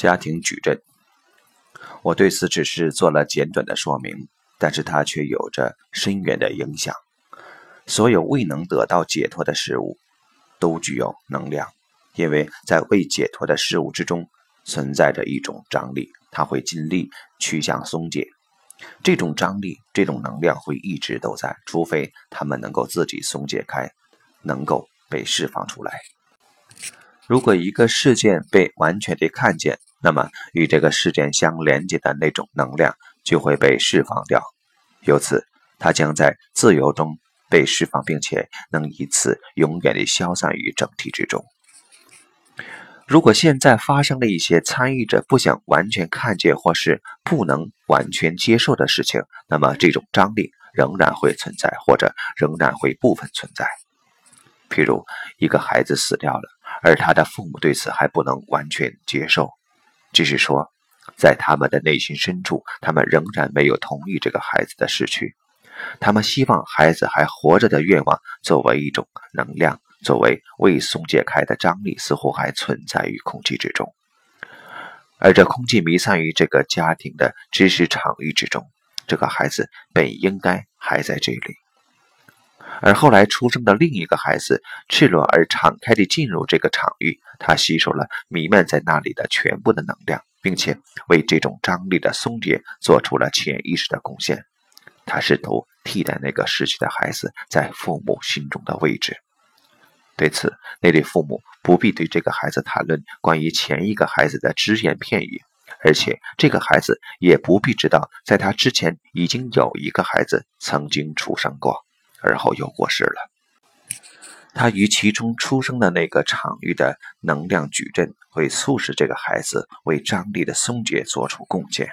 家庭矩阵。我对此只是做了简短的说明，但是它却有着深远的影响。所有未能得到解脱的事物，都具有能量，因为在未解脱的事物之中存在着一种张力，它会尽力趋向松解。这种张力、这种能量会一直都在，除非它们能够自己松解开，能够被释放出来。如果一个事件被完全的看见，那么与这个事件相连接的那种能量就会被释放掉，由此它将在自由中被释放，并且能以此永远地消散于整体之中。如果现在发生了一些参与者不想完全看见或是不能完全接受的事情，那么这种张力仍然会存在，或者仍然会部分存在。譬如一个孩子死掉了，而他的父母对此还不能完全接受，只是说，在他们的内心深处，他们仍然没有同意这个孩子的逝去，他们希望孩子还活着的愿望作为一种能量。作为未松解开的张力，似乎还存在于空气之中，而这空气弥散于这个家庭的知识场域之中。这个孩子本应该还在这里，而后来出生的另一个孩子赤裸而敞开地进入这个场域，他吸收了弥漫在那里的全部的能量，并且为这种张力的松解做出了潜意识的贡献。他试图替代那个逝去的孩子在父母心中的位置。对此，那对父母不必对这个孩子谈论关于前一个孩子的只言片语，而且这个孩子也不必知道，在他之前已经有一个孩子曾经出生过，而后又过世了。他与其中出生的那个场域的能量矩阵会促使这个孩子为张力的松解做出贡献。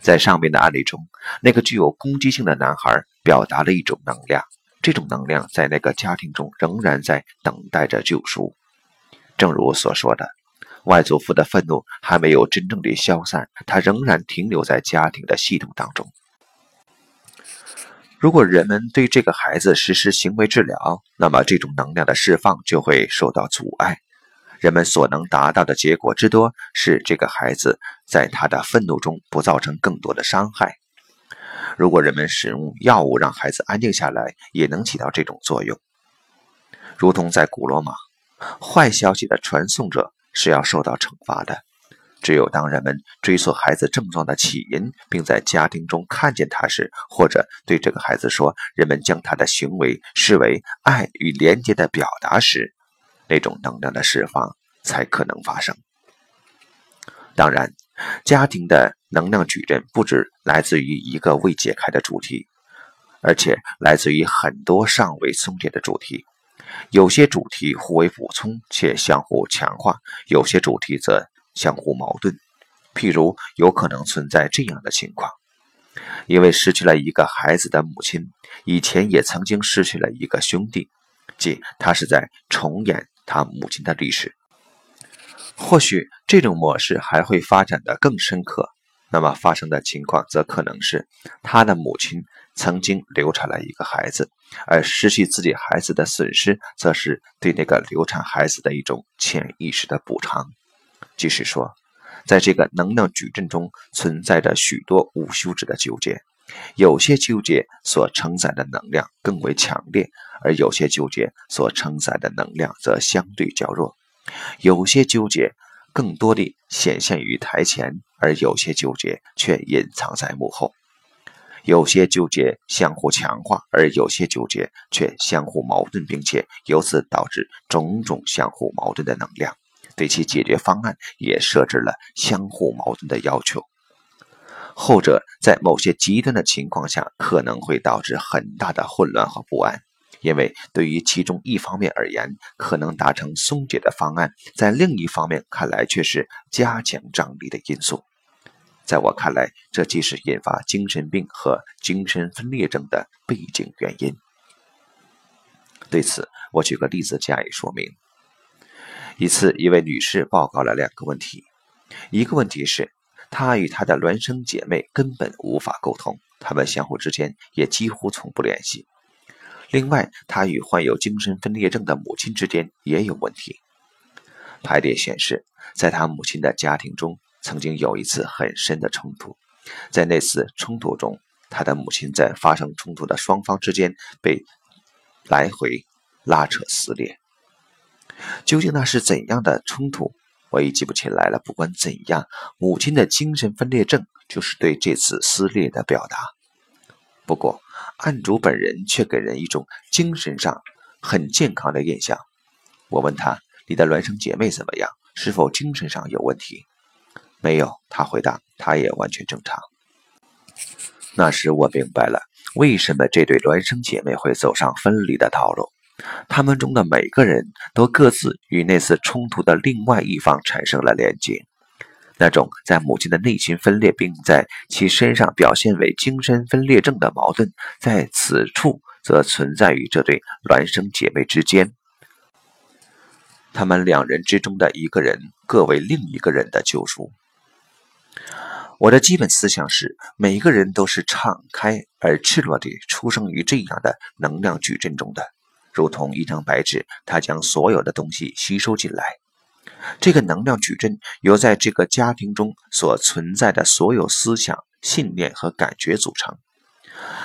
在上面的案例中，那个具有攻击性的男孩表达了一种能量。这种能量在那个家庭中仍然在等待着救赎。正如所说的，外祖父的愤怒还没有真正的消散，他仍然停留在家庭的系统当中。如果人们对这个孩子实施行为治疗，那么这种能量的释放就会受到阻碍。人们所能达到的结果之多是，这个孩子在他的愤怒中不造成更多的伤害。如果人们使用药物让孩子安静下来，也能起到这种作用。如同在古罗马，坏消息的传送者是要受到惩罚的。只有当人们追溯孩子症状的起因，并在家庭中看见他时，或者对这个孩子说，人们将他的行为视为爱与连接的表达时，那种能量的释放才可能发生。当然，家庭的。能量矩阵不止来自于一个未解开的主题，而且来自于很多尚未松解的主题。有些主题互为补充且相互强化，有些主题则相互矛盾。譬如，有可能存在这样的情况：因为失去了一个孩子的母亲，以前也曾经失去了一个兄弟，即他是在重演他母亲的历史。或许这种模式还会发展的更深刻。那么发生的情况则可能是，他的母亲曾经流产了一个孩子，而失去自己孩子的损失，则是对那个流产孩子的一种潜意识的补偿。即是说，在这个能量矩阵中存在着许多无休止的纠结，有些纠结所承载的能量更为强烈，而有些纠结所承载的能量则相对较弱，有些纠结。更多的显现于台前，而有些纠结却隐藏在幕后；有些纠结相互强化，而有些纠结却相互矛盾，并且由此导致种种相互矛盾的能量，对其解决方案也设置了相互矛盾的要求。后者在某些极端的情况下，可能会导致很大的混乱和不安。因为对于其中一方面而言，可能达成松解的方案，在另一方面看来却是加强张力的因素。在我看来，这既是引发精神病和精神分裂症的背景原因。对此，我举个例子加以说明。一次，一位女士报告了两个问题：一个问题是，她与她的孪生姐妹根本无法沟通，她们相互之间也几乎从不联系。另外，他与患有精神分裂症的母亲之间也有问题。排列显示，在他母亲的家庭中，曾经有一次很深的冲突。在那次冲突中，他的母亲在发生冲突的双方之间被来回拉扯撕裂。究竟那是怎样的冲突，我已记不起来了。不管怎样，母亲的精神分裂症就是对这次撕裂的表达。不过，案主本人却给人一种精神上很健康的印象。我问他：“你的孪生姐妹怎么样？是否精神上有问题？”“没有。”他回答，“她也完全正常。”那时我明白了，为什么这对孪生姐妹会走上分离的道路。他们中的每个人都各自与那次冲突的另外一方产生了连接。那种在母亲的内心分裂，并在其身上表现为精神分裂症的矛盾，在此处则存在于这对孪生姐妹之间。他们两人之中的一个人，各为另一个人的救赎。我的基本思想是：每个人都是敞开而赤裸地出生于这样的能量矩阵中的，如同一张白纸，它将所有的东西吸收进来。这个能量矩阵由在这个家庭中所存在的所有思想、信念和感觉组成。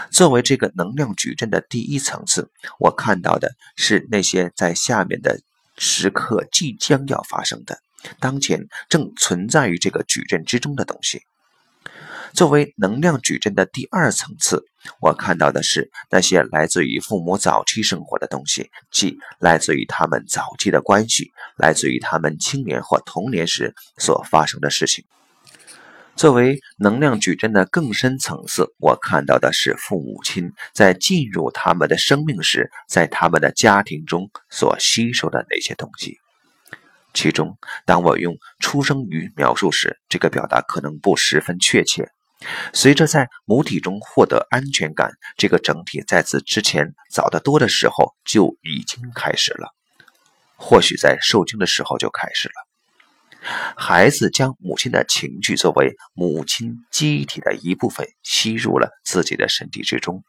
作为这个能量矩阵的第一层次，我看到的是那些在下面的时刻即将要发生的、当前正存在于这个矩阵之中的东西。作为能量矩阵的第二层次，我看到的是那些来自于父母早期生活的东西，即来自于他们早期的关系，来自于他们青年或童年时所发生的事情。作为能量矩阵的更深层次，我看到的是父母亲在进入他们的生命时，在他们的家庭中所吸收的那些东西。其中，当我用“出生于”描述时，这个表达可能不十分确切。随着在母体中获得安全感，这个整体在此之前早得多的时候就已经开始了，或许在受精的时候就开始了。孩子将母亲的情绪作为母亲机体的一部分吸入了自己的身体之中，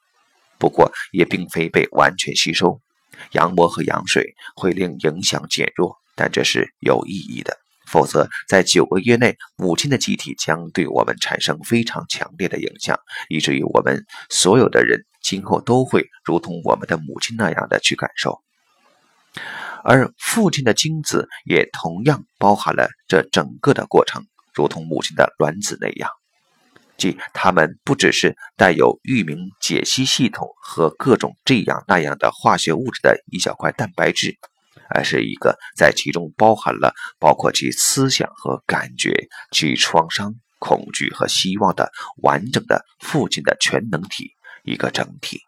不过也并非被完全吸收。羊膜和羊水会令影响减弱，但这是有意义的。否则，在九个月内，母亲的机体将对我们产生非常强烈的影响，以至于我们所有的人今后都会如同我们的母亲那样的去感受。而父亲的精子也同样包含了这整个的过程，如同母亲的卵子那样，即它们不只是带有域名解析系统和各种这样那样的化学物质的一小块蛋白质。而是一个在其中包含了包括其思想和感觉、其创伤、恐惧和希望的完整的父亲的全能体，一个整体。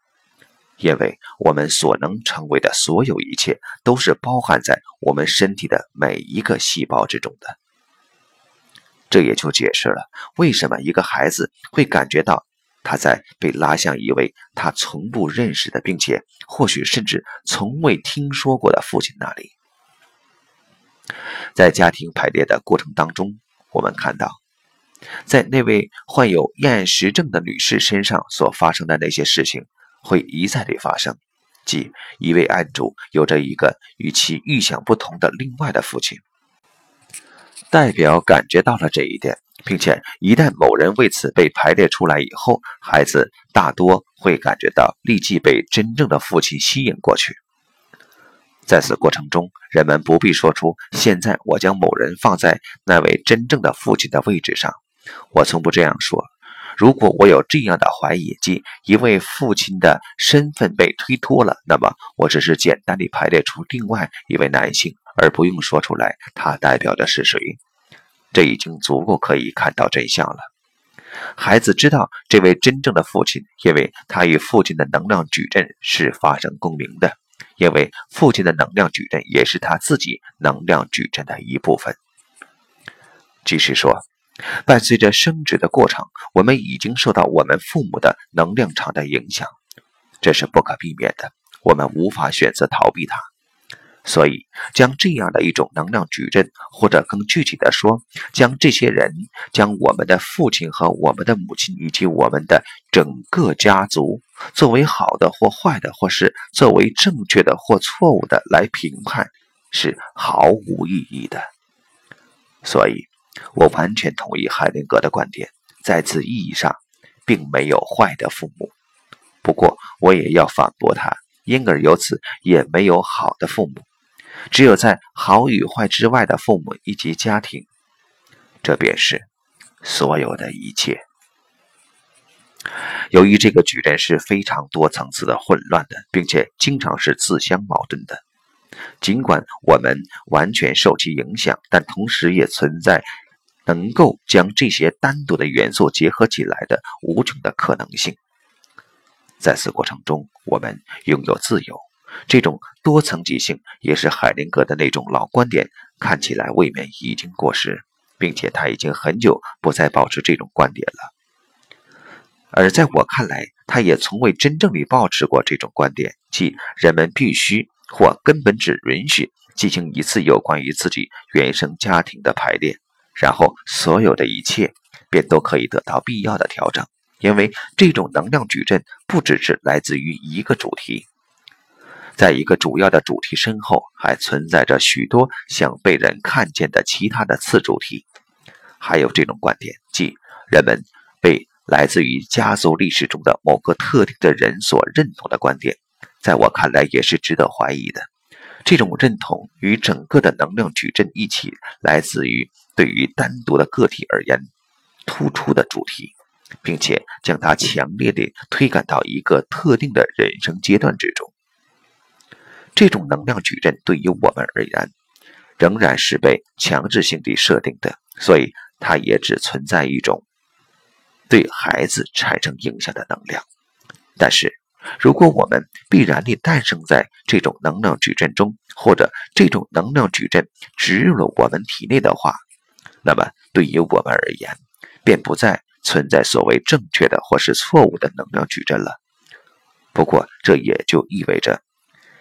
因为我们所能成为的所有一切，都是包含在我们身体的每一个细胞之中的。这也就解释了为什么一个孩子会感觉到。他在被拉向一位他从不认识的，并且或许甚至从未听说过的父亲那里。在家庭排列的过程当中，我们看到，在那位患有厌食症的女士身上所发生的那些事情，会一再地发生，即一位案主有着一个与其预想不同的另外的父亲。代表感觉到了这一点。并且，一旦某人为此被排列出来以后，孩子大多会感觉到立即被真正的父亲吸引过去。在此过程中，人们不必说出“现在我将某人放在那位真正的父亲的位置上”。我从不这样说。如果我有这样的怀疑，即一位父亲的身份被推脱了，那么我只是简单地排列出另外一位男性，而不用说出来他代表的是谁。这已经足够可以看到真相了。孩子知道这位真正的父亲，因为他与父亲的能量矩阵是发生共鸣的，因为父亲的能量矩阵也是他自己能量矩阵的一部分。即是说，伴随着生殖的过程，我们已经受到我们父母的能量场的影响，这是不可避免的，我们无法选择逃避它。所以，将这样的一种能量矩阵，或者更具体的说，将这些人，将我们的父亲和我们的母亲，以及我们的整个家族，作为好的或坏的，或是作为正确的或错误的来评判，是毫无意义的。所以，我完全同意海灵格的观点，在此意义上，并没有坏的父母。不过，我也要反驳他，因而由此也没有好的父母。只有在好与坏之外的父母以及家庭，这便是所有的一切。由于这个矩阵是非常多层次的、混乱的，并且经常是自相矛盾的。尽管我们完全受其影响，但同时也存在能够将这些单独的元素结合起来的无穷的可能性。在此过程中，我们拥有自由。这种多层级性也是海灵格的那种老观点，看起来未免已经过时，并且他已经很久不再保持这种观点了。而在我看来，他也从未真正地保持过这种观点，即人们必须或根本只允许进行一次有关于自己原生家庭的排列，然后所有的一切便都可以得到必要的调整，因为这种能量矩阵不只是来自于一个主题，在一个主要的主题身后还存在着许多想被人看见的其他的次主题，还有这种观点，即人们被。来自于家族历史中的某个特定的人所认同的观点，在我看来也是值得怀疑的。这种认同与整个的能量矩阵一起，来自于对于单独的个体而言突出的主题，并且将它强烈地推赶到一个特定的人生阶段之中。这种能量矩阵对于我们而言，仍然是被强制性地设定的，所以它也只存在一种。对孩子产生影响的能量，但是，如果我们必然地诞生在这种能量矩阵中，或者这种能量矩阵植入了我们体内的话，那么对于我们而言，便不再存在所谓正确的或是错误的能量矩阵了。不过，这也就意味着，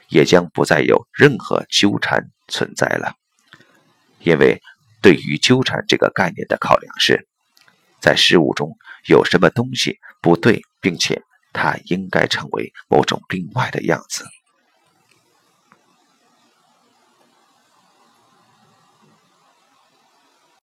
也将不再有任何纠缠存在了，因为对于纠缠这个概念的考量是。在事物中有什么东西不对，并且它应该成为某种另外的样子。